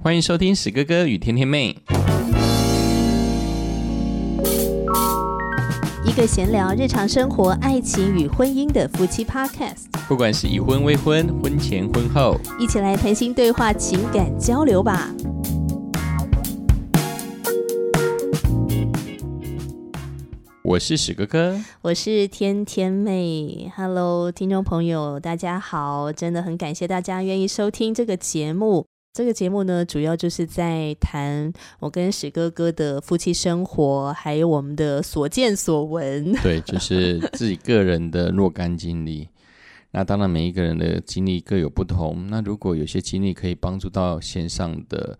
欢迎收听史哥哥与甜甜妹，一个闲聊日常生活、爱情与婚姻的夫妻 Podcast，不管是已婚、未婚、婚前、婚后，一起来谈心对话、情感交流吧。我是史哥哥，我是甜甜妹。Hello，听众朋友，大家好！真的很感谢大家愿意收听这个节目。这个节目呢，主要就是在谈我跟史哥哥的夫妻生活，还有我们的所见所闻。对，就是自己个人的若干经历。那当然，每一个人的经历各有不同。那如果有些经历可以帮助到线上的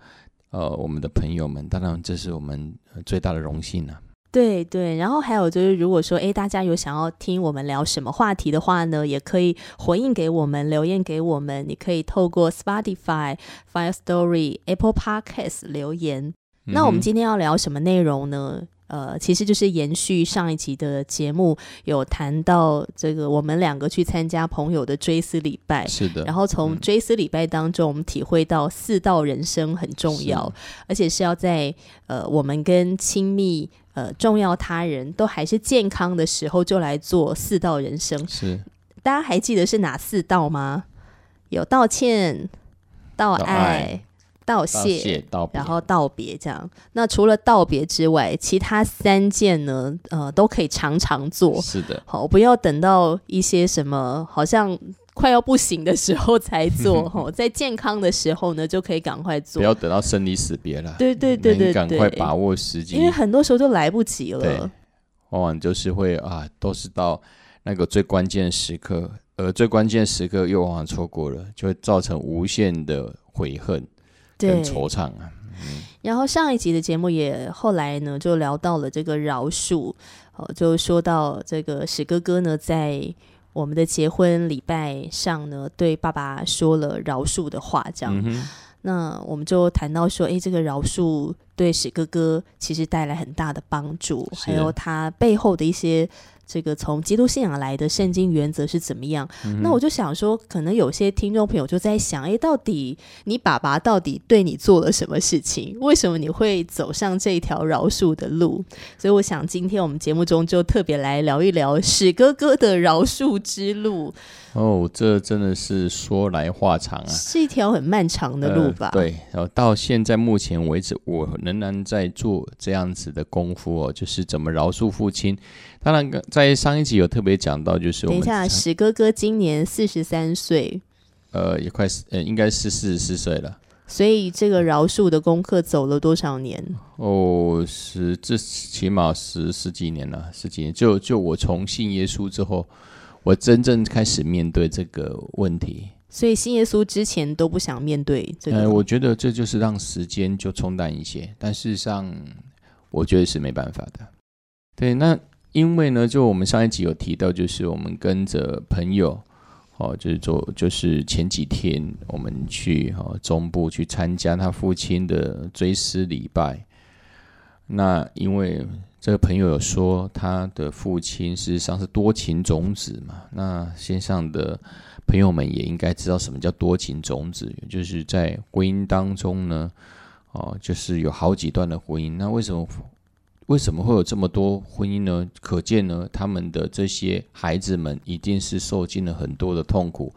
呃我们的朋友们，当然这是我们最大的荣幸了。对对，然后还有就是，如果说诶，大家有想要听我们聊什么话题的话呢，也可以回应给我们，留言给我们。你可以透过 Spotify、Fire Story、Apple Podcasts 留言。那我们今天要聊什么内容呢？呃，其实就是延续上一集的节目，有谈到这个我们两个去参加朋友的追思礼拜，是的。然后从追思礼拜当中，我们体会到四道人生很重要，而且是要在呃我们跟亲密呃重要他人都还是健康的时候，就来做四道人生。是，大家还记得是哪四道吗？有道歉、道爱。道谢，然后道别，这样。那除了道别之外，其他三件呢？呃，都可以常常做。是的，好，不要等到一些什么好像快要不行的时候才做。吼，在健康的时候呢，就可以赶快做。不要等到生离死别了。对对对对，赶快把握时机，因为很多时候就来不及了。往往就是会啊，都是到那个最关键时刻，而最关键时刻又往往错过了，就会造成无限的悔恨。跟，惆怅啊。然后上一集的节目也后来呢，就聊到了这个饶恕，哦，就说到这个史哥哥呢，在我们的结婚礼拜上呢，对爸爸说了饶恕的话，这样。那我们就谈到说，哎，这个饶恕对史哥哥其实带来很大的帮助，还有他背后的一些。这个从基督信仰来的圣经原则是怎么样？那我就想说，可能有些听众朋友就在想：哎，到底你爸爸到底对你做了什么事情？为什么你会走上这条饶恕的路？所以，我想今天我们节目中就特别来聊一聊史哥哥的饶恕之路。哦，这真的是说来话长啊，是一条很漫长的路吧？对，然后到现在目前为止，我仍然在做这样子的功夫哦，就是怎么饶恕父亲。当然，在上一集有特别讲到，就是等一下，史哥哥今年四十三岁，呃，也快呃，应该是四十四岁了。所以这个饶恕的功课走了多少年？哦，十这起码十十几年了，十几年。就就我从信耶稣之后。我真正开始面对这个问题，所以信耶稣之前都不想面对这个。我觉得这就是让时间就冲淡一些，但事实上，我觉得是没办法的。对，那因为呢，就我们上一集有提到，就是我们跟着朋友，哦，就是做，就是前几天我们去哦中部去参加他父亲的追思礼拜，那因为。这个朋友有说，他的父亲事实上是多情种子嘛？那线上的朋友们也应该知道什么叫多情种子，就是在婚姻当中呢，哦，就是有好几段的婚姻。那为什么为什么会有这么多婚姻呢？可见呢，他们的这些孩子们一定是受尽了很多的痛苦，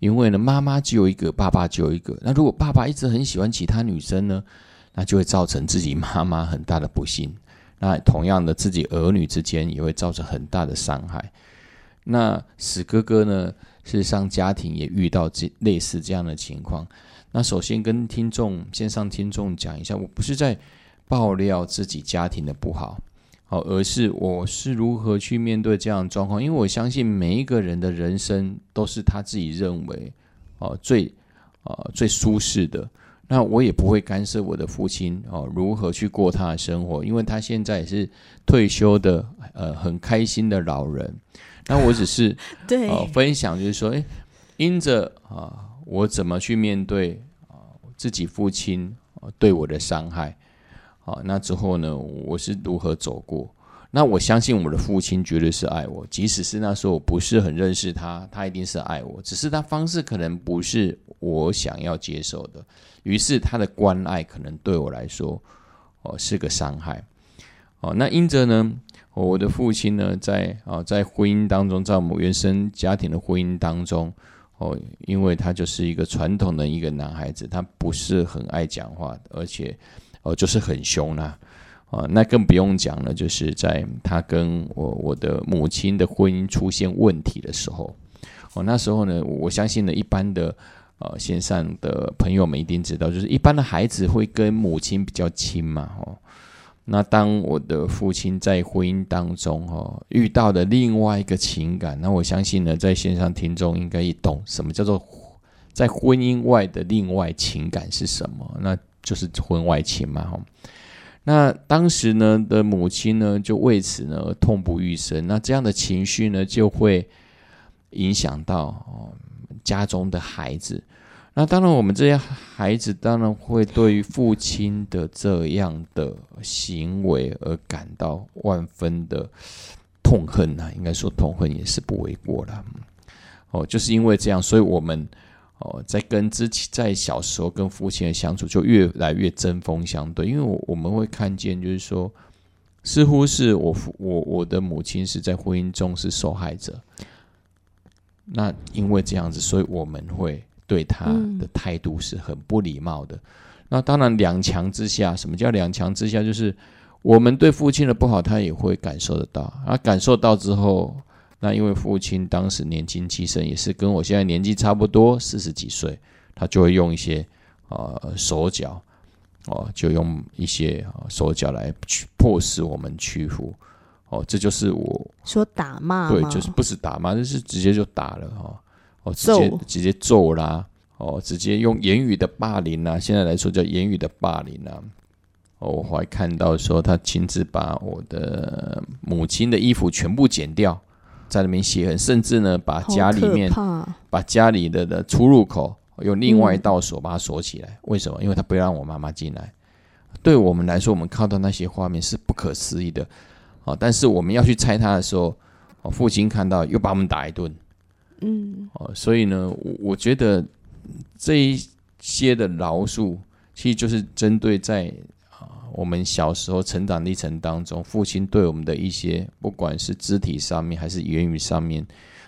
因为呢，妈妈只有一个，爸爸只有一个。那如果爸爸一直很喜欢其他女生呢，那就会造成自己妈妈很大的不幸。那同样的，自己儿女之间也会造成很大的伤害。那史哥哥呢，事实上家庭也遇到这类似这样的情况。那首先跟听众线上听众讲一下，我不是在爆料自己家庭的不好，好，而是我是如何去面对这样的状况。因为我相信每一个人的人生都是他自己认为哦最啊最舒适的。那我也不会干涉我的父亲哦，如何去过他的生活，因为他现在也是退休的，呃，很开心的老人。那我只是 对分享，就是说，哎，因着啊，我怎么去面对啊自己父亲对我的伤害，好，那之后呢，我是如何走过？那我相信我的父亲绝对是爱我，即使是那时候我不是很认识他，他一定是爱我，只是他方式可能不是我想要接受的。于是他的关爱可能对我来说，哦是个伤害。哦，那因着呢，我的父亲呢，在啊在婚姻当中，在我们原生家庭的婚姻当中，哦，因为他就是一个传统的一个男孩子，他不是很爱讲话，而且哦就是很凶啦。啊，那更不用讲了，就是在他跟我我的母亲的婚姻出现问题的时候，哦，那时候呢，我相信呢，一般的呃线上的朋友们一定知道，就是一般的孩子会跟母亲比较亲嘛，哦，那当我的父亲在婚姻当中哦遇到的另外一个情感，那我相信呢，在线上听众应该也懂什么叫做在婚姻外的另外情感是什么，那就是婚外情嘛，哈。那当时呢的母亲呢，就为此呢痛不欲生。那这样的情绪呢，就会影响到家中的孩子。那当然，我们这些孩子当然会对于父亲的这样的行为而感到万分的痛恨呐。应该说痛恨也是不为过了。哦，就是因为这样，所以我们。哦，在跟之前在小时候跟父亲的相处就越来越针锋相对，因为我我们会看见，就是说，似乎是我父我我的母亲是在婚姻中是受害者，那因为这样子，所以我们会对他的态度是很不礼貌的。那当然两强之下，什么叫两强之下？就是我们对父亲的不好，他也会感受得到，而感受到之后。那因为父亲当时年轻气盛，也是跟我现在年纪差不多，四十几岁，他就会用一些呃手脚，哦，就用一些手脚来去迫使我们屈服，哦，这就是我说打骂，对，就是不是打骂，就是直接就打了哈，哦，直接直接揍啦，哦，直接用言语的霸凌啊，现在来说叫言语的霸凌啊，哦，我还看到说他亲自把我的母亲的衣服全部剪掉。在那边写，甚至呢，把家里面把家里的的出入口用另外一道锁把它锁起来。为什么？因为他不让我妈妈进来。对我们来说，我们看到那些画面是不可思议的啊！但是我们要去猜他的时候，父亲看到又把我们打一顿。嗯，哦，所以呢，我我觉得这一些的饶恕，其实就是针对在。我们小时候成长历程当中，父亲对我们的一些，不管是肢体上面还是言语上面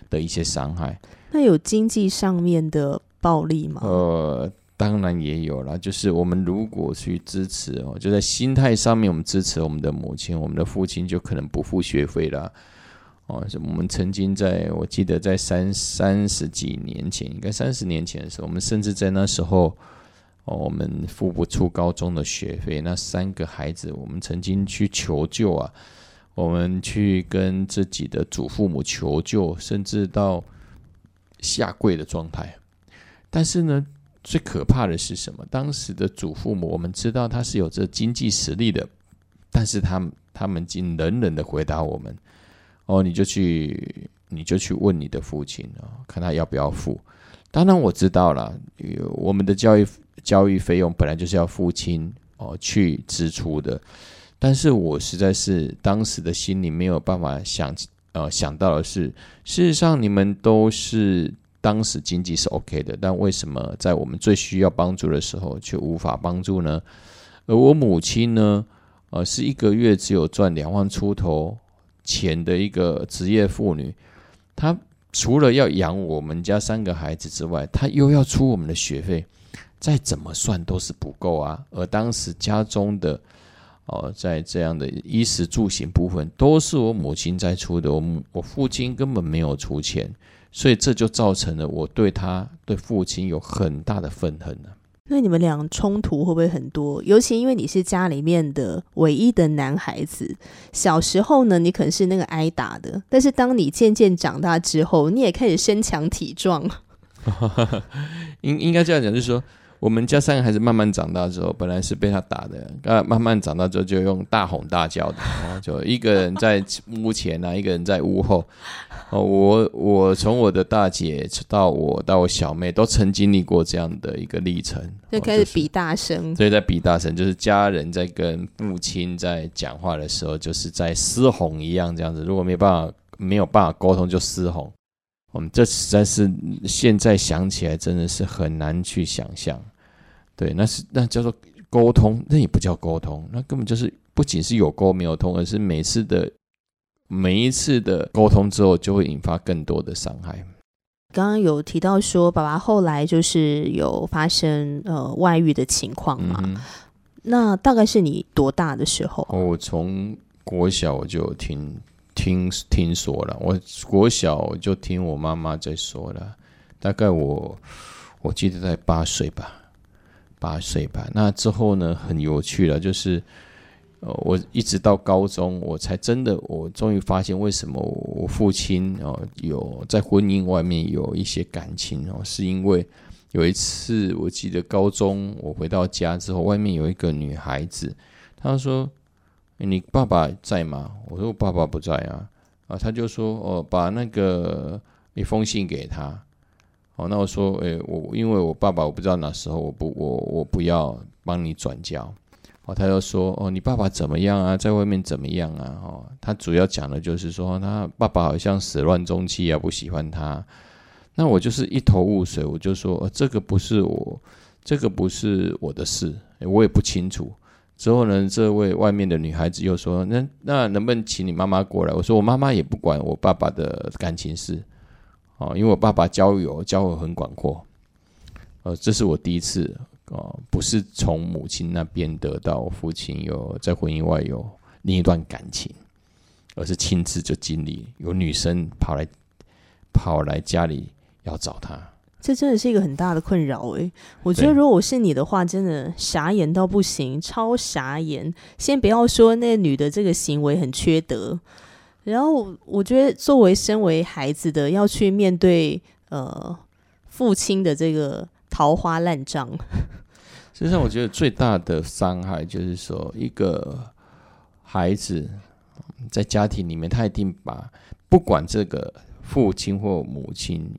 的一些伤害，那有经济上面的暴力吗？呃，当然也有啦。就是我们如果去支持哦，就在心态上面，我们支持我们的母亲，我们的父亲就可能不付学费了。哦，我们曾经在我记得在三三十几年前，应该三十年前的时候，我们甚至在那时候。哦，我们付不出高中的学费，那三个孩子，我们曾经去求救啊，我们去跟自己的祖父母求救，甚至到下跪的状态。但是呢，最可怕的是什么？当时的祖父母，我们知道他是有着经济实力的，但是他们他们竟冷冷的回答我们：“哦，你就去，你就去问你的父亲啊，看他要不要付。”当然我知道了，我们的教育。教育费用本来就是要父亲哦去支出的，但是我实在是当时的心里没有办法想呃想到的是，事实上你们都是当时经济是 OK 的，但为什么在我们最需要帮助的时候却无法帮助呢？而我母亲呢，呃，是一个月只有赚两万出头钱的一个职业妇女，她除了要养我们家三个孩子之外，她又要出我们的学费。再怎么算都是不够啊！而当时家中的哦，在这样的衣食住行部分，都是我母亲在出的，我我父亲根本没有出钱，所以这就造成了我对他对父亲有很大的愤恨呢。那你们俩冲突会不会很多？尤其因为你是家里面的唯一的男孩子，小时候呢，你可能是那个挨打的，但是当你渐渐长大之后，你也开始身强体壮。应应该这样讲，就是说。我们家三个孩子慢慢长大之后，本来是被他打的，啊，慢慢长大之后就用大吼大叫的，哦，就一个人在屋前啊，一个人在屋后。哦，我我从我的大姐到我到我小妹，都曾经历过这样的一个历程，就开始比大声，所以在比大声，就是家人在跟父亲在讲话的时候，就是在嘶吼一样这样子。如果没办法没有办法沟通，就嘶吼。我们这实在是现在想起来真的是很难去想象。对，那是那叫做沟通，那也不叫沟通，那根本就是不仅是有沟没有通，而是每次的。每一次的沟通之后，就会引发更多的伤害。刚刚有提到说，爸爸后来就是有发生呃外遇的情况嘛？那大概是你多大的时候？我从国小我就听听听说了，我国小就听我妈妈在说了。大概我我记得在八岁吧，八岁吧。那之后呢，很有趣了，就是。呃，我一直到高中，我才真的，我终于发现为什么我父亲哦有在婚姻外面有一些感情哦，是因为有一次我记得高中我回到家之后，外面有一个女孩子，她说：“你爸爸在吗？”我说：“我爸爸不在啊。”啊，他就说：“哦，把那个一封信给他。”哦，那我说：“诶，我因为我爸爸我不知道哪时候，我不我我不要帮你转交。”哦，他就说：“哦，你爸爸怎么样啊？在外面怎么样啊？”哦，他主要讲的就是说，他爸爸好像始乱终弃啊，不喜欢他。那我就是一头雾水，我就说：“这个不是我，这个不是我的事，我也不清楚。”之后呢，这位外面的女孩子又说：“那那能不能请你妈妈过来？”我说：“我妈妈也不管我爸爸的感情事，哦，因为我爸爸交友交友很广阔。”呃，这是我第一次。哦，不是从母亲那边得到父亲有在婚姻外有另一段感情，而是亲自就经历有女生跑来跑来家里要找他，这真的是一个很大的困扰诶，我觉得如果我是你的话，真的傻眼到不行，超傻眼。先不要说那女的这个行为很缺德，然后我觉得作为身为孩子的要去面对呃父亲的这个。桃花烂账，实际上我觉得最大的伤害就是说，一个孩子在家庭里面，他一定把不管这个父亲或母亲，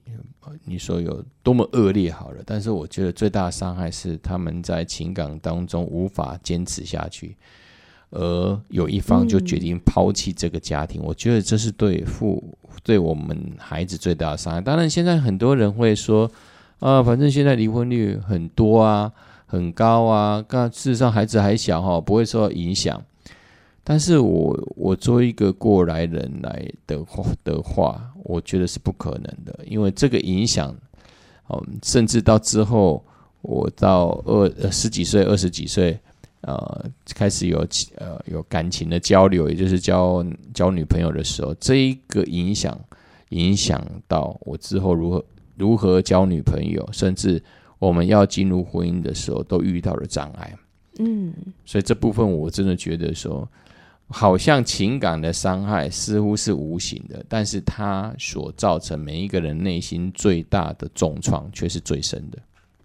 你说有多么恶劣好了，但是我觉得最大的伤害是他们在情感当中无法坚持下去，而有一方就决定抛弃这个家庭。我觉得这是对父对我们孩子最大的伤害。当然，现在很多人会说。啊，反正现在离婚率很多啊，很高啊。那事实上孩子还小哈，不会受到影响。但是我我作为一个过来人来的话的话，我觉得是不可能的，因为这个影响，嗯，甚至到之后我到二十几岁、二十几岁，呃，开始有呃有感情的交流，也就是交交女朋友的时候，这一个影响影响到我之后如何。如何交女朋友，甚至我们要进入婚姻的时候，都遇到了障碍。嗯，所以这部分我真的觉得说，好像情感的伤害似乎是无形的，但是它所造成每一个人内心最大的重创，却是最深的。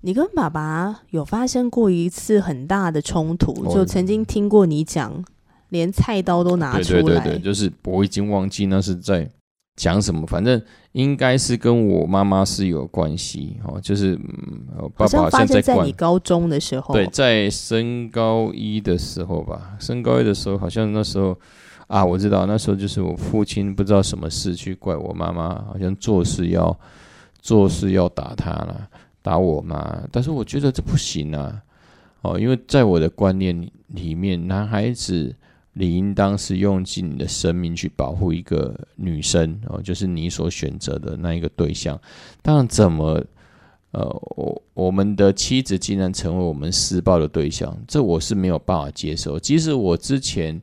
你跟爸爸有发生过一次很大的冲突，就曾经听过你讲，连菜刀都拿出来。对对对对，就是我已经忘记那是在。讲什么？反正应该是跟我妈妈是有关系哦，就是嗯爸爸好像在在你高中的时候，对，在升高一的时候吧，升高一的时候，好像那时候啊，我知道那时候就是我父亲不知道什么事去怪我妈妈，好像做事要做事要打他了，打我嘛。但是我觉得这不行啊，哦，因为在我的观念里面，男孩子。理应当是用尽你的生命去保护一个女生哦，就是你所选择的那一个对象。但，怎么呃，我我们的妻子竟然成为我们施暴的对象，这我是没有办法接受。即使我之前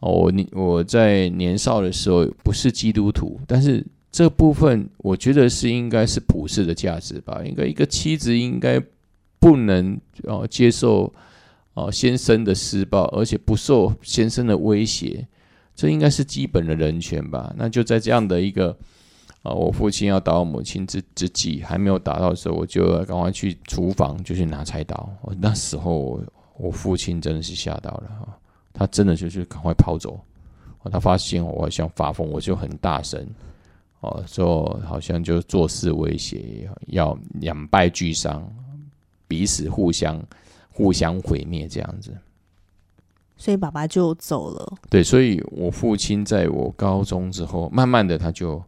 哦，你我在年少的时候不是基督徒，但是这部分我觉得是应该是普世的价值吧。应该一个妻子应该不能哦接受。哦，先生的施暴，而且不受先生的威胁，这应该是基本的人权吧？那就在这样的一个啊，我父亲要打我母亲之之际，还没有打到的时候，我就赶快去厨房就去拿菜刀。那时候我父亲真的是吓到了，他真的就是赶快跑走。他发现我好像发疯，我就很大声哦，说好像就做事威胁，要两败俱伤，彼此互相互相毁灭这样子。所以爸爸就走了。对，所以我父亲在我高中之后，慢慢的他就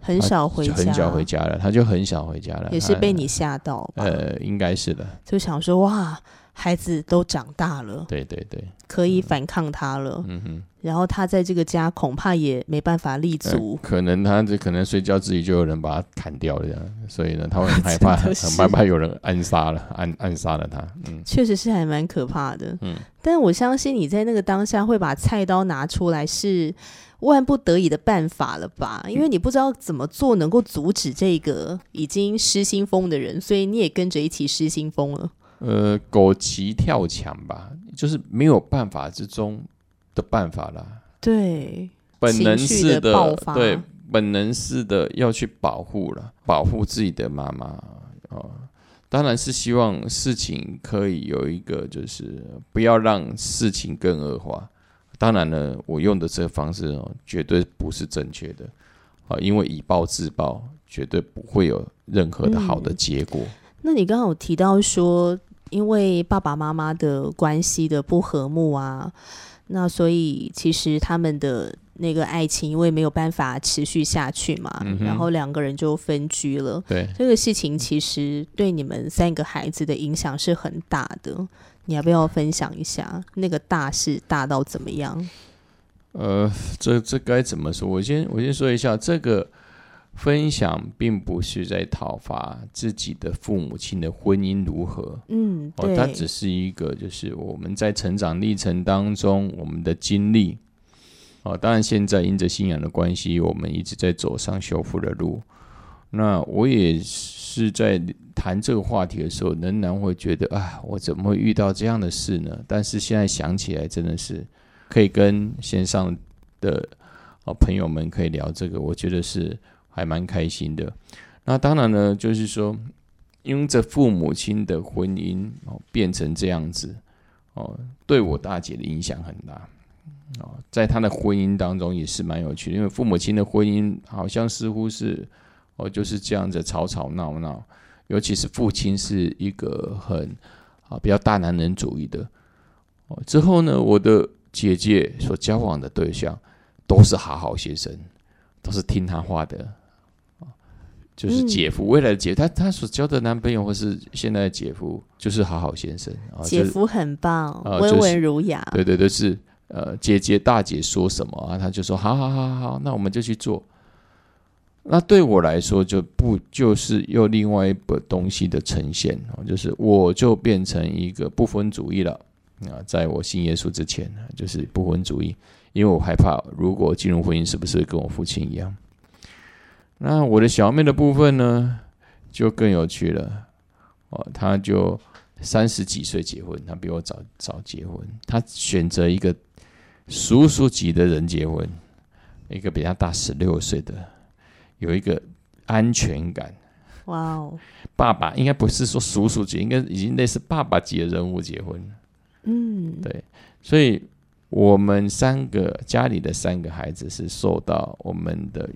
很少回家，很少回家了，他就很少回家了。也是被你吓到，呃，应该是的。就想说哇，孩子都长大了，对对对，可以反抗他了。嗯哼。然后他在这个家恐怕也没办法立足，可能他这可能睡觉自己就有人把他砍掉了，这样，所以呢，他会很 害怕，很害怕有人暗杀了，暗暗杀了他。嗯，确实是还蛮可怕的。嗯，但我相信你在那个当下会把菜刀拿出来是万不得已的办法了吧？因为你不知道怎么做能够阻止这个已经失心疯的人，所以你也跟着一起失心疯了。呃，狗急跳墙吧，就是没有办法之中。的办法啦，对，本能式的对，本能式的要去保护了，保护自己的妈妈啊，当然是希望事情可以有一个，就是不要让事情更恶化。当然了，我用的这个方式哦，绝对不是正确的啊，因为以暴制暴绝对不会有任何的好的结果。那你刚刚有提到说，因为爸爸妈妈的关系的不和睦啊。那所以其实他们的那个爱情，因为没有办法持续下去嘛，然后两个人就分居了。对这个事情，其实对你们三个孩子的影响是很大的。你要不要分享一下那个大事大到怎么样？呃，这这该怎么说？我先我先说一下这个。分享并不是在讨伐自己的父母亲的婚姻如何，嗯，哦，它只是一个，就是我们在成长历程当中我们的经历，哦，当然现在因着信仰的关系，我们一直在走上修复的路。那我也是在谈这个话题的时候，仍然会觉得，啊，我怎么会遇到这样的事呢？但是现在想起来，真的是可以跟线上的哦朋友们可以聊这个，我觉得是。还蛮开心的，那当然呢，就是说，因着父母亲的婚姻哦变成这样子哦，对我大姐的影响很大哦，在她的婚姻当中也是蛮有趣的，因为父母亲的婚姻好像似乎是哦就是这样子吵吵闹闹，尤其是父亲是一个很啊比较大男人主义的哦，之后呢，我的姐姐所交往的对象都是好好先生，都是听她话的。就是姐夫，未来的姐，他他所交的男朋友或是现在的姐夫，就是好好先生啊。姐夫很棒，温文儒雅。对对对，是呃，姐姐大姐说什么啊，他就说好好好好，那我们就去做。那对我来说，就不就是又另外一个东西的呈现啊，就是我就变成一个不婚主义了啊，在我信耶稣之前，就是不婚主义，因为我害怕如果进入婚姻，是不是跟我父亲一样？那我的小妹的部分呢，就更有趣了哦。她就三十几岁结婚，她比我早早结婚。她选择一个叔叔级的人结婚，一个比她大十六岁的，有一个安全感。哇哦！爸爸应该不是说叔叔级，应该已经类似爸爸级的人物结婚。嗯，对。所以我们三个家里的三个孩子是受到我们的。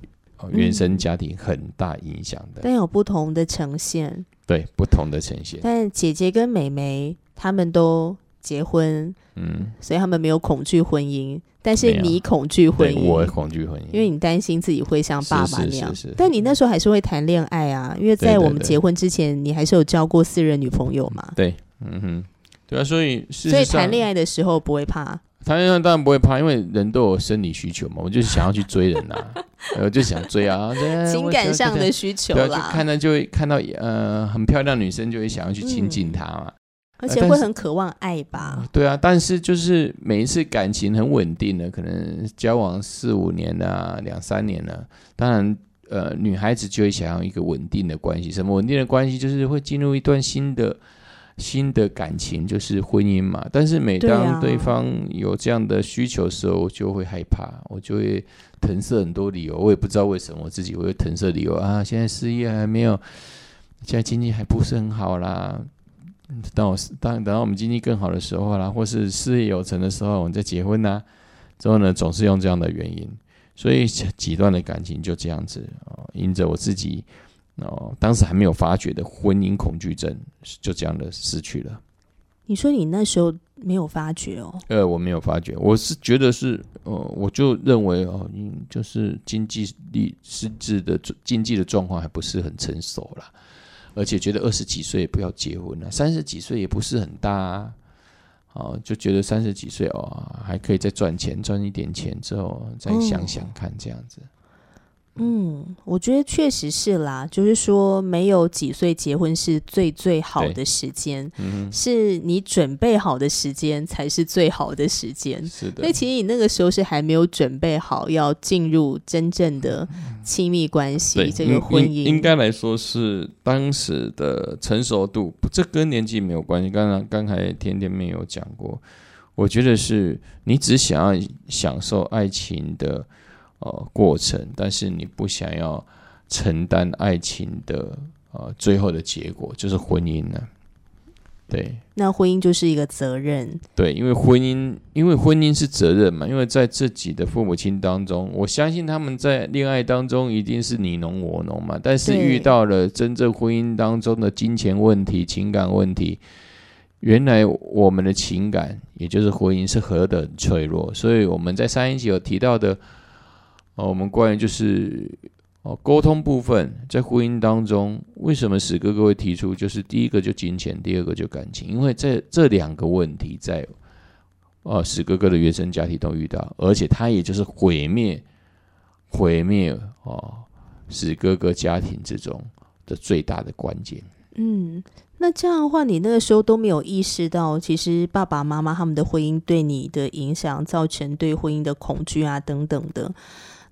原生家庭很大影响的，但有不同的呈现。对，不同的呈现。但姐姐跟妹妹他们都结婚，嗯，所以他们没有恐惧婚姻。但是你恐惧婚姻，我恐惧婚姻，因为你担心自己会像爸爸那样。但你那时候还是会谈恋爱啊，因为在我们结婚之前，你还是有交过私人女朋友嘛。对，嗯哼，对啊，所以所以谈恋爱的时候不会怕。谈恋爱当然不会怕，因为人都有生理需求嘛。我就是想要去追人呐，我就想追啊，情感上的需求啦。看到就会看到呃很漂亮女生，就会想要去亲近她嘛。而且会很渴望爱吧？对啊，但是就是每一次感情很稳定的，可能交往四五年啊，两三年了，当然呃女孩子就会想要一个稳定的关系。什么稳定的关系？就是会进入一段新的。新的感情就是婚姻嘛。但是每当对方有这样的需求的时候，我就会害怕，我就会腾设很多理由。我也不知道为什么我自己会腾设理由啊。现在事业还没有，现在经济还不是很好啦。等我当等到我们经济更好的时候啦，或是事业有成的时候，我们再结婚呐。之后呢，总是用这样的原因。所以几段的感情就这样子啊，因着我自己哦，当时还没有发觉的婚姻恐惧症，就这样的失去了。你说你那时候没有发觉哦？呃，我没有发觉，我是觉得是呃，我就认为哦，嗯，就是经济力实质的经济的状况还不是很成熟啦，而且觉得二十几岁不要结婚了，三十几岁也不是很大。啊。哦，就觉得三十几岁哦，还可以再赚钱，赚一点钱之后再想想看这样子。嗯，我觉得确实是啦，就是说没有几岁结婚是最最好的时间，是你准备好的时间才是最好的时间。是的，所以其实你那个时候是还没有准备好要进入真正的亲密关系，这个婚姻应该来说是当时的成熟度，这跟年纪没有关系。刚刚刚才甜甜妹有讲过，我觉得是你只想要享受爱情的。呃，过程，但是你不想要承担爱情的呃最后的结果，就是婚姻呢？对，那婚姻就是一个责任。对，因为婚姻，因为婚姻是责任嘛。因为在自己的父母亲当中，我相信他们在恋爱当中一定是你侬我侬嘛。但是遇到了真正婚姻当中的金钱问题、情感问题，原来我们的情感，也就是婚姻是何等脆弱。所以我们在上一集有提到的。哦，我们关于就是哦沟通部分，在婚姻当中，为什么史哥哥会提出，就是第一个就金钱，第二个就感情，因为这这两个问题在哦史哥哥的原生家庭都遇到，而且他也就是毁灭毁灭哦史哥哥家庭之中的最大的关键。嗯，那这样的话，你那个时候都没有意识到，其实爸爸妈妈他们的婚姻对你的影响，造成对婚姻的恐惧啊等等的。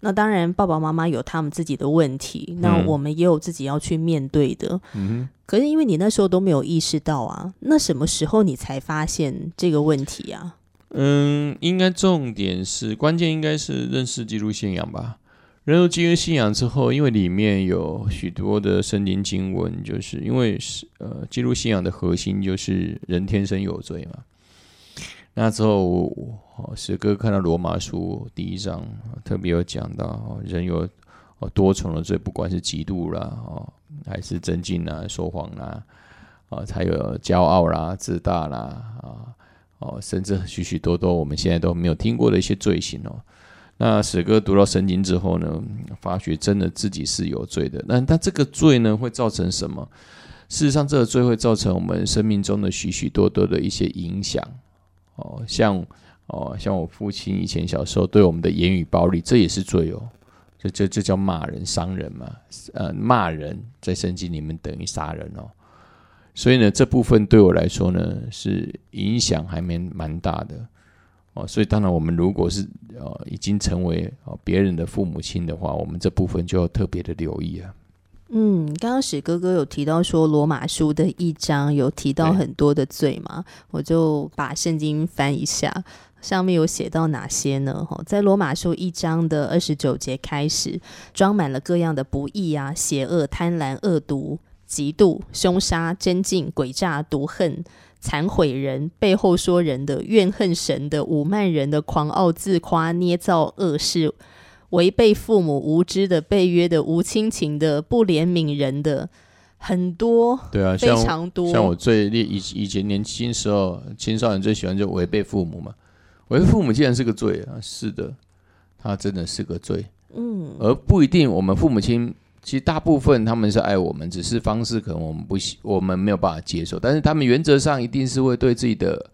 那当然，爸爸妈妈有他们自己的问题，那我们也有自己要去面对的。嗯，可是因为你那时候都没有意识到啊，那什么时候你才发现这个问题啊？嗯，应该重点是关键，应该是认识基督信仰吧。认识基督信仰之后，因为里面有许多的圣经经文，就是因为是呃，基督信仰的核心就是人天生有罪嘛。那之后，史哥看到罗马书第一章，特别有讲到人有多重的罪，不管是嫉妒啦，哦，还是增进啦、说谎啦，啊，还有骄傲啦、自大啦，啊，哦，甚至许许多多我们现在都没有听过的一些罪行哦。那史哥读到圣经之后呢，发觉真的自己是有罪的。那但这个罪呢，会造成什么？事实上，这个罪会造成我们生命中的许许多多的一些影响。哦，像哦，像我父亲以前小时候对我们的言语暴力，这也是罪哦。这这这叫骂人、伤人嘛？呃，骂人在圣经里面等于杀人哦。所以呢，这部分对我来说呢，是影响还蛮蛮大的哦。所以当然，我们如果是呃已经成为哦别人的父母亲的话，我们这部分就要特别的留意啊。嗯，刚刚史哥哥有提到说罗马书的一章有提到很多的罪嘛，我就把圣经翻一下，上面有写到哪些呢？哈，在罗马书一章的二十九节开始，装满了各样的不义啊、邪恶、贪婪、恶毒、嫉妒、凶杀、真竞、诡诈、毒恨、残毁人、背后说人的、怨恨神的、侮慢人的、狂傲自夸、捏造恶事。违背父母无知的、被约的、无亲情的、不怜悯人的，很多。对啊，非常多。像我最以以前年轻时候，青少年最喜欢就违背父母嘛。违背父母既然是个罪啊，是的，他真的是个罪。嗯，而不一定。我们父母亲其实大部分他们是爱我们，只是方式可能我们不喜，我们没有办法接受。但是他们原则上一定是会对自己的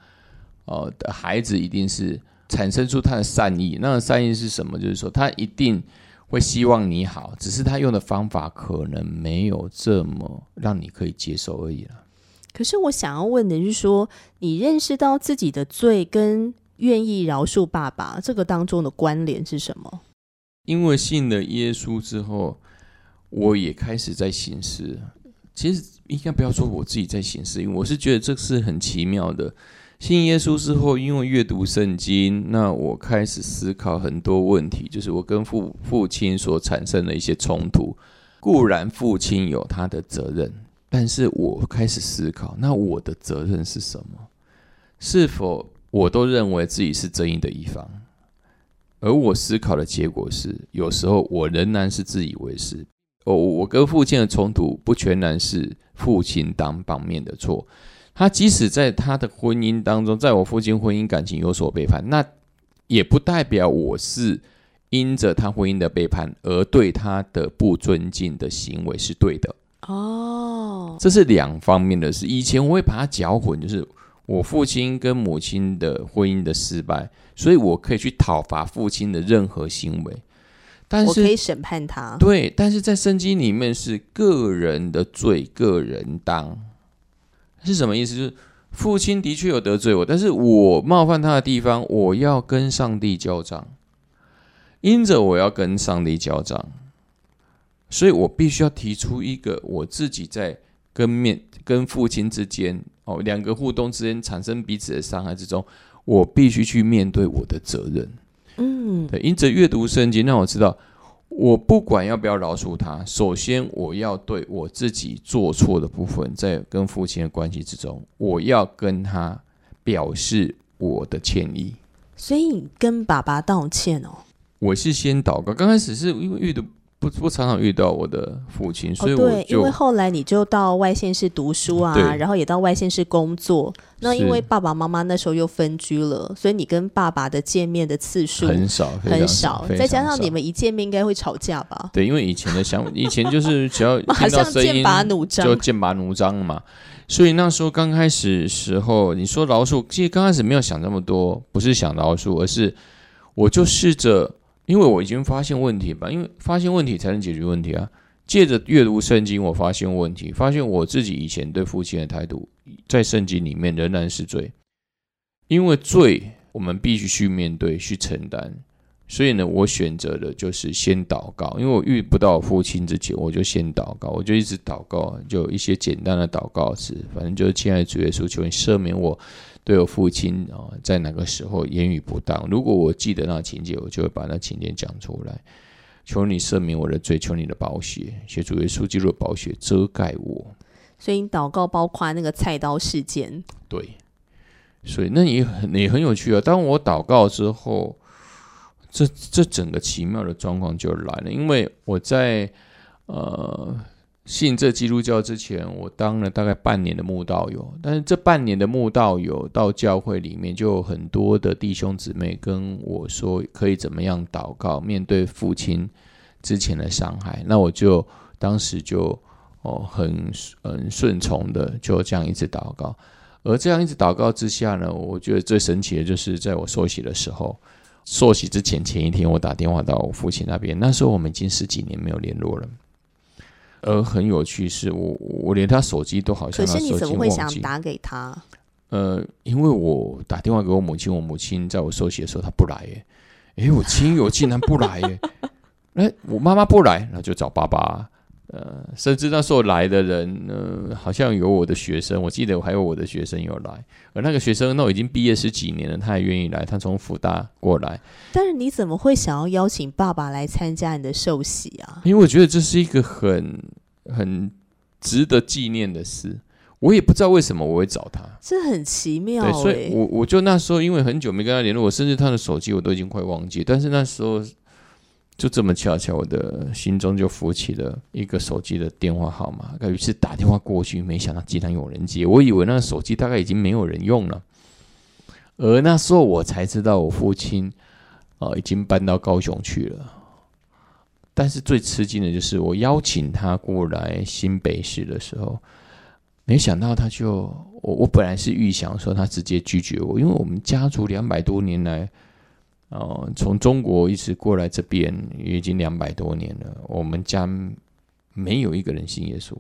哦的孩子一定是。产生出他的善意，那个善意是什么？就是说，他一定会希望你好，只是他用的方法可能没有这么让你可以接受而已了。可是我想要问的是，说你认识到自己的罪跟愿意饶恕爸爸这个当中的关联是什么？因为信了耶稣之后，我也开始在行事，其实应该不要说我自己在行事，因为我是觉得这是很奇妙的。信耶稣之后，因为阅读圣经，那我开始思考很多问题，就是我跟父父亲所产生的一些冲突。固然父亲有他的责任，但是我开始思考，那我的责任是什么？是否我都认为自己是正义的一方？而我思考的结果是，有时候我仍然是自以为是。哦，我跟父亲的冲突不全然是父亲当方面的错，他即使在他的婚姻当中，在我父亲婚姻感情有所背叛，那也不代表我是因着他婚姻的背叛而对他的不尊敬的行为是对的。哦，这是两方面的事。以前我会把它搅混，就是我父亲跟母亲的婚姻的失败，所以我可以去讨伐父亲的任何行为。但是可以审判他，对，但是在圣经里面是个人的罪，个人当是什么意思？就是父亲的确有得罪我，但是我冒犯他的地方，我要跟上帝交账，因着我要跟上帝交账，所以我必须要提出一个我自己在跟面跟父亲之间哦两个互动之间产生彼此的伤害之中，我必须去面对我的责任。嗯，对，因着阅读圣经，让我知道，我不管要不要饶恕他，首先我要对我自己做错的部分，在跟父亲的关系之中，我要跟他表示我的歉意。所以你跟爸爸道歉哦。我是先祷告，刚开始是因为阅读。不不常常遇到我的父亲，所以我就因为后来你就到外县市读书啊，然后也到外县市工作。那因为爸爸妈妈那时候又分居了，所以你跟爸爸的见面的次数很少很少。再加上你们一见面应该会吵架吧？对，因为以前的想以前就是只要 听到声音就剑拔弩张嘛。所以那时候刚开始时候，你说饶恕，其实刚开始没有想那么多，不是想饶恕，而是我就试着。因为我已经发现问题吧，因为发现问题才能解决问题啊。借着阅读圣经，我发现问题，发现我自己以前对父亲的态度，在圣经里面仍然是罪。因为罪，我们必须去面对、去承担。所以呢，我选择的就是先祷告。因为我遇不到父亲之前，我就先祷告，我就一直祷告，就一些简单的祷告词，反正就是亲爱的主耶稣，求你赦免我。对我父亲啊，在哪个时候言语不当？如果我记得那情节，我就会把那情节讲出来。求你赦免我的罪，求你的宝血，写主耶稣基督的宝血遮盖我。所以你祷告包括那个菜刀事件。对，所以那也很也很有趣啊。当我祷告之后，这这整个奇妙的状况就来了，因为我在呃。信这基督教之前，我当了大概半年的慕道友。但是这半年的慕道友到教会里面，就有很多的弟兄姊妹跟我说，可以怎么样祷告，面对父亲之前的伤害。那我就当时就哦很很顺从的，就这样一直祷告。而这样一直祷告之下呢，我觉得最神奇的就是在我受洗的时候，受洗之前前一天，我打电话到我父亲那边。那时候我们已经十几年没有联络了。而很有趣是，我我连他手机都好像，可是你怎么会想打给他？呃，因为我打电话给我母亲，我母亲在我受洗的时候她不来耶，哎，我亲友竟然不来耶，哎，我妈妈不来，那就找爸爸。呃，甚至那时候来的人，呃，好像有我的学生，我记得还有我的学生有来，而那个学生那已经毕业十几年了，他还愿意来，他从福大过来。但是你怎么会想要邀请爸爸来参加你的寿喜啊？因为我觉得这是一个很很值得纪念的事，我也不知道为什么我会找他，这很奇妙。对，所以我我就那时候因为很久没跟他联络，我甚至他的手机我都已经快忘记，但是那时候。就这么巧巧，我的心中就浮起了一个手机的电话号码。于是打电话过去，没想到竟然有人接。我以为那个手机大概已经没有人用了，而那时候我才知道我父亲啊已经搬到高雄去了。但是最吃惊的就是我邀请他过来新北市的时候，没想到他就我我本来是预想说他直接拒绝我，因为我们家族两百多年来。哦，从中国一直过来这边已经两百多年了。我们家没有一个人信耶稣。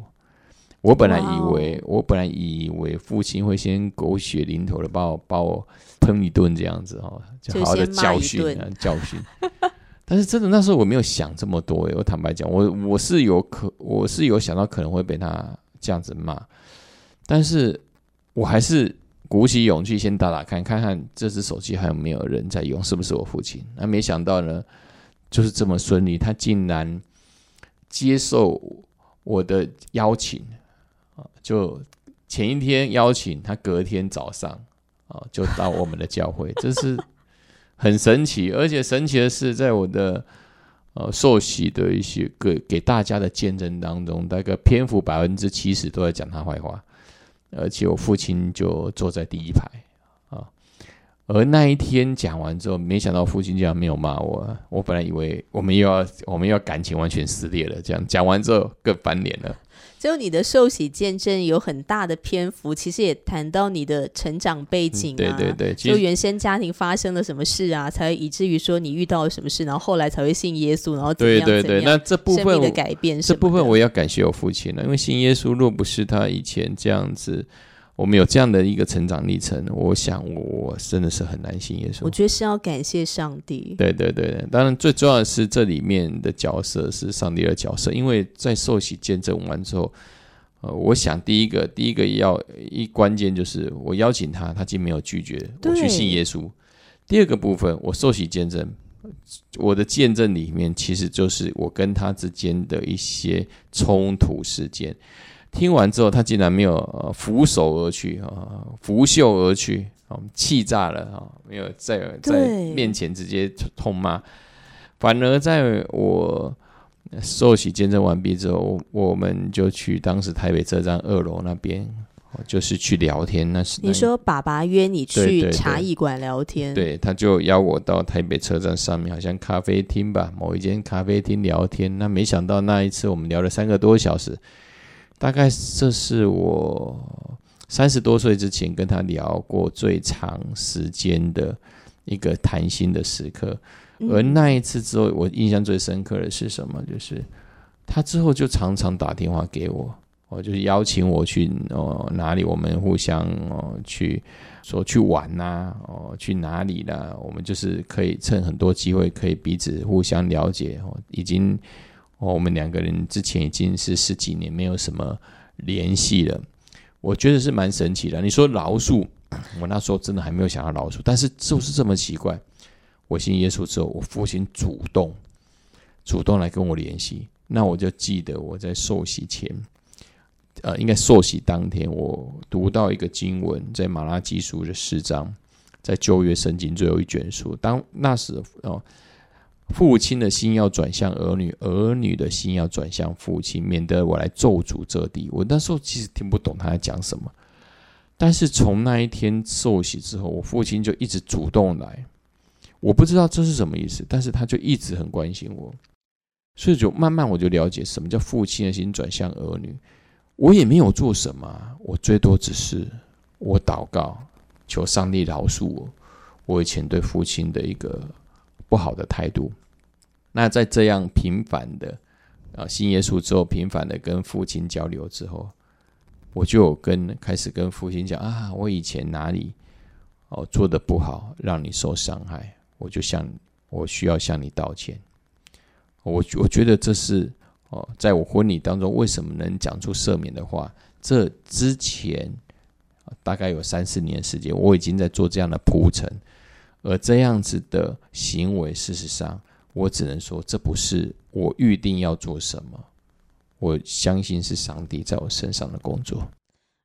我本来以为，我本来以为父亲会先狗血淋头的把我把我喷一顿这样子哦，好好的教训啊教训。但是真的那时候我没有想这么多。我坦白讲，我我是有可我是有想到可能会被他这样子骂，但是我还是鼓起勇气先打打看，看看这只手机还有没有人在用，是不是我父亲？那没想到呢，就是这么顺利，他竟然接受我的邀请啊！就前一天邀请他，隔天早上啊就到我们的教会，这是很神奇。而且神奇的是，在我的呃受洗的一些给给大家的见证当中，大概篇幅百分之七十都在讲他坏话。而且我父亲就坐在第一排啊，而那一天讲完之后，没想到父亲竟然没有骂我。我本来以为我们又要我们要感情完全撕裂了，这样讲完之后更翻脸了。就你的受洗见证有很大的篇幅，其实也谈到你的成长背景啊，对对对，就原先家庭发生了什么事啊，才以至于说你遇到了什么事，然后后来才会信耶稣，然后对对对，那这部分的改变，这部分我也要感谢我父亲了，因为信耶稣若不是他以前这样子。我们有这样的一个成长历程，我想我真的是很难信耶稣。我觉得是要感谢上帝。对对对，当然最重要的是这里面的角色是上帝的角色，因为在受洗见证完之后，呃，我想第一个第一个要一关键就是我邀请他，他竟没有拒绝我去信耶稣。第二个部分，我受洗见证，我的见证里面其实就是我跟他之间的一些冲突事件。听完之后，他竟然没有拂手而去啊，拂袖而去啊，气炸了啊，没有在在面前直接痛骂，反而在我受洗见证完毕之后，我们就去当时台北车站二楼那边，就是去聊天。那是你说爸爸约你去茶艺馆聊天，对，他就邀我到台北车站上面，好像咖啡厅吧，某一间咖啡厅聊天。那没想到那一次我们聊了三个多小时。大概这是我三十多岁之前跟他聊过最长时间的一个谈心的时刻，而那一次之后，我印象最深刻的是什么？就是他之后就常常打电话给我，哦就是邀请我去哦哪里，我们互相哦去说去玩呐，哦去哪里啦，我们就是可以趁很多机会可以彼此互相了解哦，已经。哦，我们两个人之前已经是十几年没有什么联系了，我觉得是蛮神奇的。你说饶恕，我那时候真的还没有想要饶恕，但是就是这么奇怪。我信耶稣之后，我父亲主动主动来跟我联系，那我就记得我在受洗前，呃，应该受洗当天，我读到一个经文，在马拉基书的四章，在旧约圣经最后一卷书，当那时哦。父亲的心要转向儿女，儿女的心要转向父亲，免得我来咒诅这地。我那时候其实听不懂他在讲什么，但是从那一天受洗之后，我父亲就一直主动来。我不知道这是什么意思，但是他就一直很关心我，所以就慢慢我就了解什么叫父亲的心转向儿女。我也没有做什么，我最多只是我祷告，求上帝饶恕我，我以前对父亲的一个不好的态度。那在这样频繁的啊信耶稣之后，频繁的跟父亲交流之后，我就跟开始跟父亲讲啊，我以前哪里哦做的不好，让你受伤害，我就向我需要向你道歉。我我觉得这是哦，在我婚礼当中为什么能讲出赦免的话？这之前大概有三四年时间，我已经在做这样的铺陈，而这样子的行为，事实上。我只能说，这不是我预定要做什么。我相信是上帝在我身上的工作。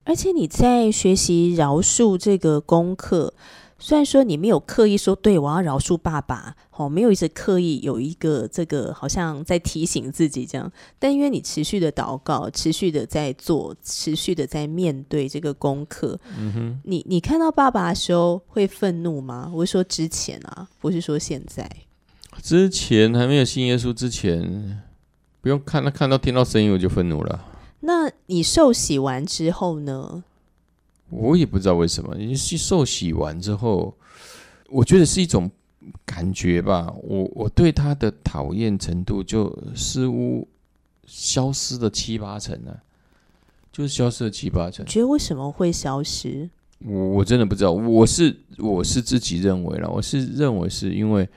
而且你在学习饶恕这个功课，虽然说你没有刻意说“对我要饶恕爸爸”，哦，没有一直刻意有一个这个好像在提醒自己这样，但因为你持续的祷告，持续的在做，持续的在面对这个功课，嗯哼，你你看到爸爸的时候会愤怒吗？我是说之前啊，不是说现在。之前还没有信耶稣之前，不用看，他看到听到声音我就愤怒了。那你受洗完之后呢？我也不知道为什么，你是受洗完之后，我觉得是一种感觉吧。我我对他的讨厌程度就似乎消失了七八成啊，就是消失了七八成。你觉得为什么会消失？我我真的不知道。我是我是自己认为了，我是认为是因为。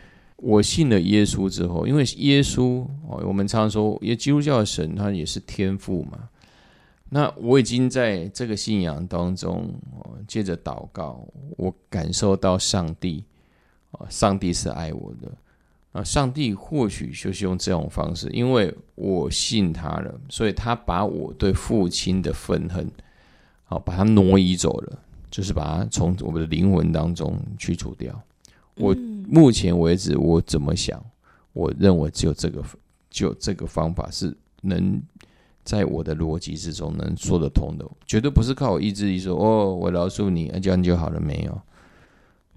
我信了耶稣之后，因为耶稣哦，我们常说，也基督教的神他也是天父嘛。那我已经在这个信仰当中，哦，借着祷告，我感受到上帝，啊，上帝是爱我的，啊，上帝或许就是用这种方式，因为我信他了，所以他把我对父亲的愤恨，好，把它挪移走了，就是把它从我们的灵魂当中去除掉。我目前为止，我怎么想，我认为只有这个，就这个方法是能。在我的逻辑之中能说得通的，绝对不是靠我意志力说哦，我饶恕你，这样就好了。没有，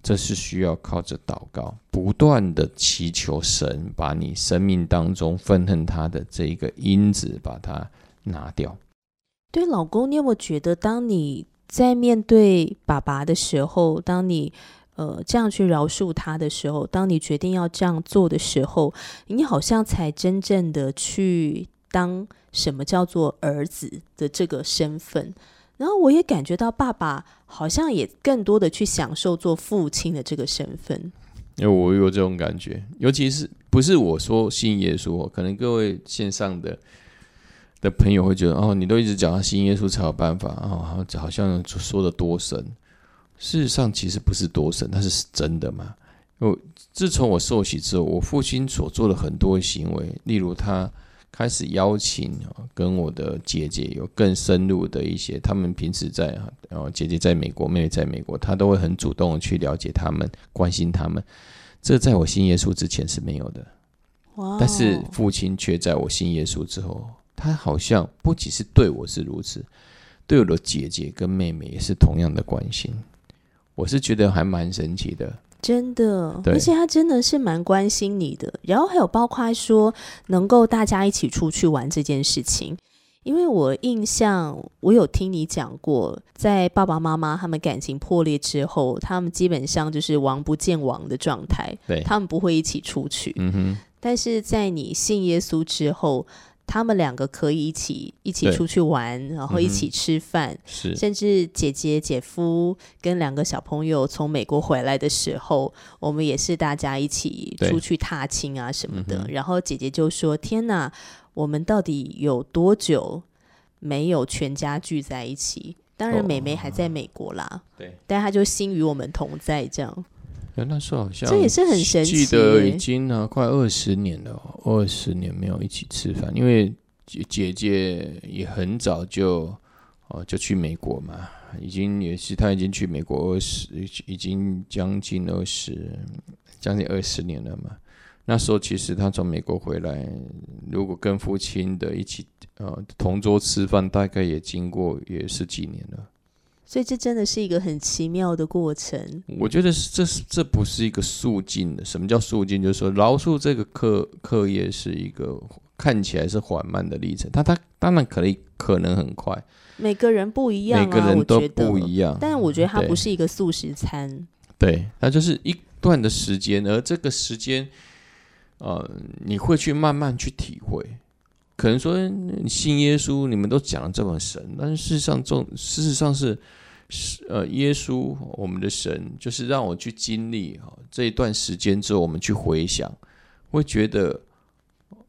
这是需要靠着祷告，不断的祈求神把你生命当中愤恨他的这一个因子把它拿掉。对，老公，你有没有觉得，当你在面对爸爸的时候，当你呃这样去饶恕他的时候，当你决定要这样做的时候，你好像才真正的去。当什么叫做儿子的这个身份，然后我也感觉到爸爸好像也更多的去享受做父亲的这个身份。因为我有这种感觉，尤其是不是我说信耶稣，可能各位线上的的朋友会觉得，哦，你都一直讲他信耶稣才有办法，哦，好像说的多神。事实上，其实不是多神，那是真的嘛。我自从我受洗之后，我父亲所做的很多行为，例如他。开始邀请，跟我的姐姐有更深入的一些，他们平时在啊，姐姐在美国，妹妹在美国，他都会很主动去了解他们，关心他们。这在我信耶稣之前是没有的，但是父亲却在我信耶稣之后，他好像不仅是对我是如此，对我的姐姐跟妹妹也是同样的关心。我是觉得还蛮神奇的。真的，而且他真的是蛮关心你的。然后还有包括说能够大家一起出去玩这件事情，因为我印象我有听你讲过，在爸爸妈妈他们感情破裂之后，他们基本上就是王不见王的状态，对他们不会一起出去。嗯哼，但是在你信耶稣之后。他们两个可以一起一起出去玩，然后一起吃饭，是。甚至姐姐姐夫跟两个小朋友从美国回来的时候，我们也是大家一起出去踏青啊什么的。然后姐姐就说：“天哪，我们到底有多久没有全家聚在一起？当然，美妹还在美国啦，对，但她就心与我们同在这样。”那时候好像这也是很神奇，记得已经呢快二十年了，二十年没有一起吃饭，因为姐姐姐也很早就哦就去美国嘛，已经也是她已经去美国二十，已经将近二十，将近二十年了嘛。那时候其实她从美国回来，如果跟父亲的一起呃同桌吃饭，大概也经过也十几年了。所以这真的是一个很奇妙的过程。我觉得这是这不是一个速进的。什么叫速进？就是说饶恕这个课课业是一个看起来是缓慢的历程。它它当然可以可能很快。每个人不一样，每个人都不一样。但我觉得它不是一个素食餐。对，它就是一段的时间，而这个时间，呃，你会去慢慢去体会。可能说信耶稣，你们都讲的这么神，但是事实上，这事实上是是呃，耶稣我们的神，就是让我去经历哈这一段时间之后，我们去回想，会觉得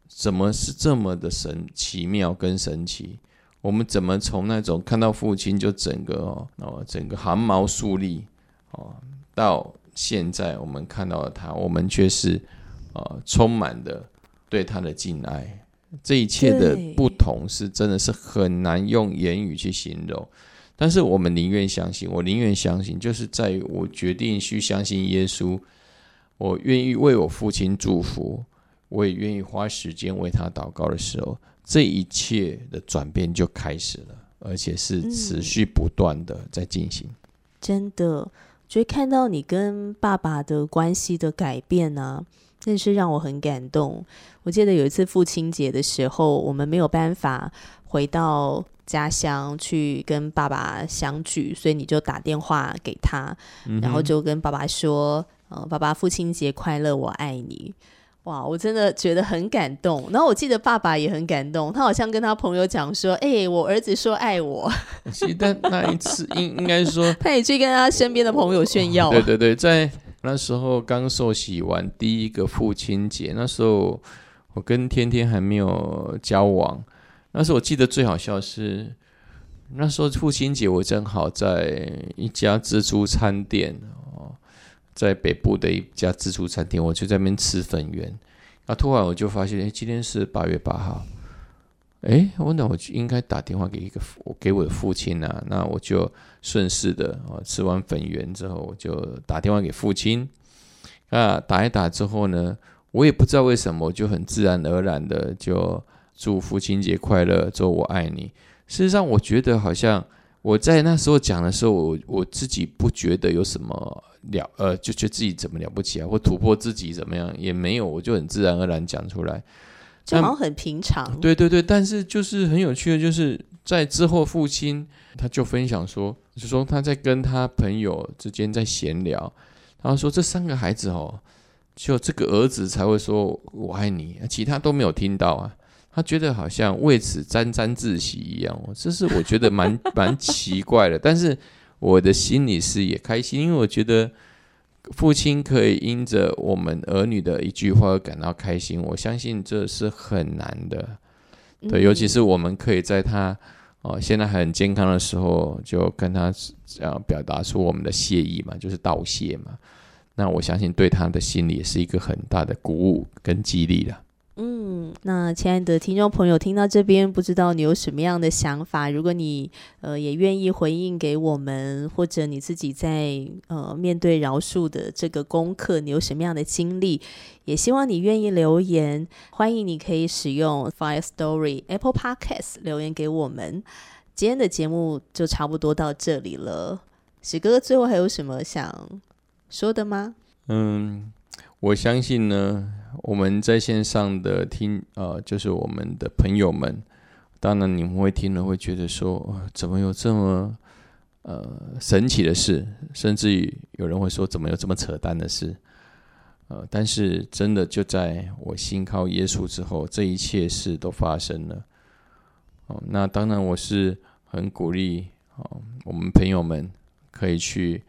怎么是这么的神奇妙跟神奇？我们怎么从那种看到父亲就整个哦整个汗毛竖立哦，到现在我们看到了他，我们却是呃充满的对他的敬爱。这一切的不同是真的是很难用言语去形容，但是我们宁愿相信，我宁愿相信，就是在于我决定去相信耶稣，我愿意为我父亲祝福，我也愿意花时间为他祷告的时候，这一切的转变就开始了，而且是持续不断的在进行。真的，觉得看到你跟爸爸的关系的改变呢。真是让我很感动。我记得有一次父亲节的时候，我们没有办法回到家乡去跟爸爸相聚，所以你就打电话给他，然后就跟爸爸说：“呃，爸爸，父亲节快乐，我爱你。”哇，我真的觉得很感动。然后我记得爸爸也很感动，他好像跟他朋友讲说：“哎，我儿子说爱我。”其实但那一次，应应该说，他也去跟他身边的朋友炫耀。对对对，在。那时候刚受洗完第一个父亲节，那时候我跟天天还没有交往。那时候我记得最好笑是，那时候父亲节，我正好在一家自助餐店哦，在北部的一家自助餐店，我就在那边吃粉圆。那突然我就发现，哎，今天是八月八号，哎，我那我就应该打电话给一个我给我的父亲啊。那我就顺势的哦，吃完粉圆之后，我就打电话给父亲。啊，打一打之后呢，我也不知道为什么，我就很自然而然的就祝父亲节快乐，祝我爱你。事实上，我觉得好像我在那时候讲的时候，我我自己不觉得有什么了，呃，就觉得自己怎么了不起啊，或突破自己怎么样也没有，我就很自然而然讲出来，就好像很平常。对对对，但是就是很有趣的，就是在之后，父亲他就分享说，就说他在跟他朋友之间在闲聊，然后说这三个孩子哦，就这个儿子才会说我爱你，其他都没有听到啊。他觉得好像为此沾沾自喜一样，这是我觉得蛮 蛮奇怪的。但是我的心里是也开心，因为我觉得父亲可以因着我们儿女的一句话而感到开心，我相信这是很难的。对，尤其是我们可以在他哦现在很健康的时候，就跟他这样表达出我们的谢意嘛，就是道谢嘛。那我相信对他的心里也是一个很大的鼓舞跟激励的。嗯，那亲爱的听众朋友，听到这边，不知道你有什么样的想法？如果你呃也愿意回应给我们，或者你自己在呃面对饶恕的这个功课，你有什么样的经历？也希望你愿意留言，欢迎你可以使用 Fire Story Apple Podcast 留言给我们。今天的节目就差不多到这里了，史哥哥最后还有什么想说的吗？嗯，我相信呢。我们在线上的听，呃，就是我们的朋友们，当然你们会听了会觉得说，怎么有这么呃神奇的事，甚至于有人会说，怎么有这么扯淡的事？呃，但是真的就在我信靠耶稣之后，这一切事都发生了。哦，那当然我是很鼓励，哦，我们朋友们可以去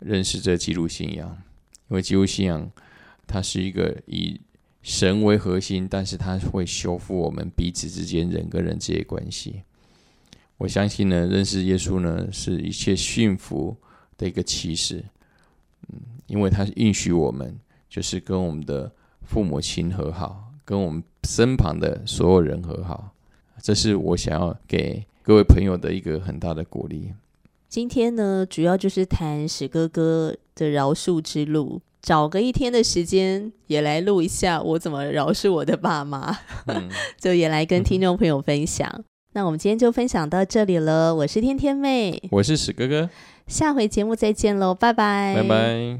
认识这基督信仰，因为基督信仰它是一个以神为核心，但是他会修复我们彼此之间人跟人之间关系。我相信呢，认识耶稣呢，是一切幸福的一个启示。嗯，因为他允许我们，就是跟我们的父母亲和好，跟我们身旁的所有人和好。这是我想要给各位朋友的一个很大的鼓励。今天呢，主要就是谈史哥哥的饶恕之路。找个一天的时间，也来录一下我怎么饶恕我的爸妈，就也来跟听众朋友分享。那我们今天就分享到这里了。我是天天妹，我是史哥哥，下回节目再见喽，拜拜，拜拜。